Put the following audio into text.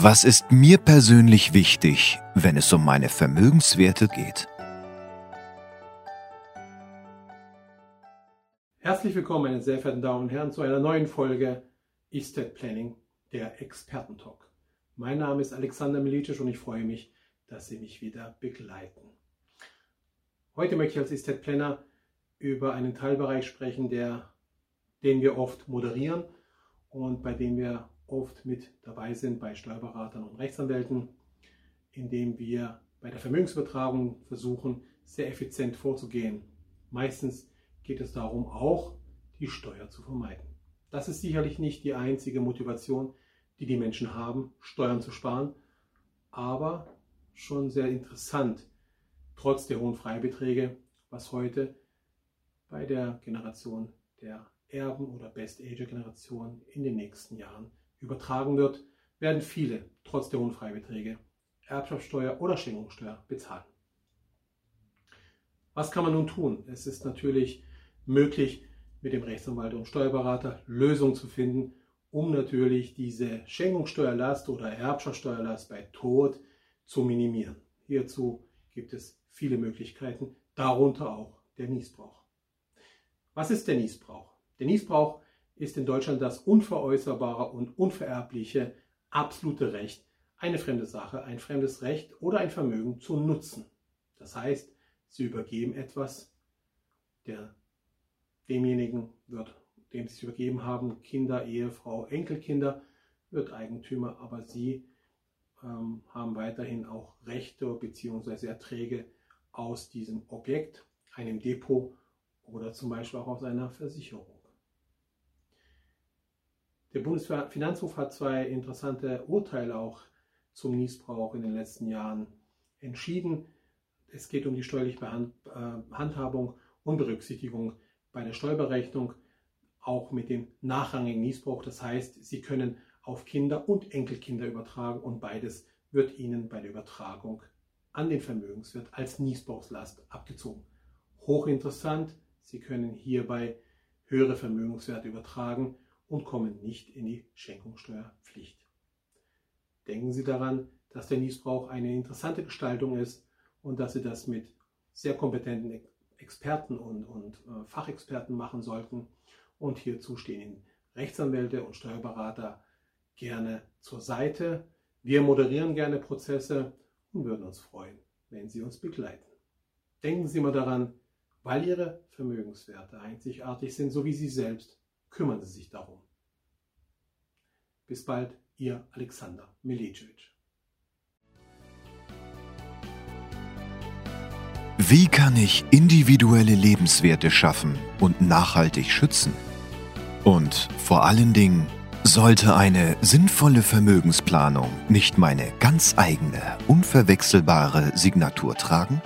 Was ist mir persönlich wichtig, wenn es um meine Vermögenswerte geht? Herzlich willkommen, meine sehr verehrten Damen und Herren, zu einer neuen Folge Estate Planning, der Expertentalk. Mein Name ist Alexander Milicic und ich freue mich, dass Sie mich wieder begleiten. Heute möchte ich als Estate Planner über einen Teilbereich sprechen, der, den wir oft moderieren und bei dem wir oft mit dabei sind bei Steuerberatern und Rechtsanwälten, indem wir bei der Vermögensübertragung versuchen, sehr effizient vorzugehen. Meistens geht es darum, auch die Steuer zu vermeiden. Das ist sicherlich nicht die einzige Motivation, die die Menschen haben, Steuern zu sparen, aber schon sehr interessant, trotz der hohen Freibeträge, was heute bei der Generation der Erben oder Best-Ager-Generation in den nächsten Jahren übertragen wird, werden viele, trotz der hohen Freibeträge, Erbschaftssteuer oder Schenkungssteuer bezahlen. Was kann man nun tun? Es ist natürlich möglich, mit dem Rechtsanwalt und Steuerberater Lösungen zu finden, um natürlich diese Schenkungssteuerlast oder Erbschaftssteuerlast bei Tod zu minimieren. Hierzu gibt es viele Möglichkeiten, darunter auch der Niesbrauch. Was ist der Niesbrauch? Der Niesbrauch ist in Deutschland das unveräußerbare und unvererbliche absolute Recht, eine fremde Sache, ein fremdes Recht oder ein Vermögen zu nutzen. Das heißt, sie übergeben etwas, der demjenigen wird, dem sie es übergeben haben, Kinder, Ehefrau, Enkelkinder, wird Eigentümer, aber sie ähm, haben weiterhin auch Rechte bzw. Erträge aus diesem Objekt, einem Depot oder zum Beispiel auch aus einer Versicherung. Der Bundesfinanzhof hat zwei interessante Urteile auch zum Niesbrauch in den letzten Jahren entschieden. Es geht um die steuerliche äh, Handhabung und Berücksichtigung bei der Steuerberechnung, auch mit dem nachrangigen Niesbrauch. Das heißt, Sie können auf Kinder und Enkelkinder übertragen und beides wird Ihnen bei der Übertragung an den Vermögenswert als Niesbrauchslast abgezogen. Hochinteressant, Sie können hierbei höhere Vermögenswerte übertragen und kommen nicht in die Schenkungssteuerpflicht. Denken Sie daran, dass der Niesbrauch eine interessante Gestaltung ist und dass Sie das mit sehr kompetenten Experten und, und äh, Fachexperten machen sollten. Und hierzu stehen Ihnen Rechtsanwälte und Steuerberater gerne zur Seite. Wir moderieren gerne Prozesse und würden uns freuen, wenn Sie uns begleiten. Denken Sie mal daran, weil Ihre Vermögenswerte einzigartig sind, so wie Sie selbst, Kümmern Sie sich darum. Bis bald, Ihr Alexander Milicevic. Wie kann ich individuelle Lebenswerte schaffen und nachhaltig schützen? Und vor allen Dingen, sollte eine sinnvolle Vermögensplanung nicht meine ganz eigene, unverwechselbare Signatur tragen?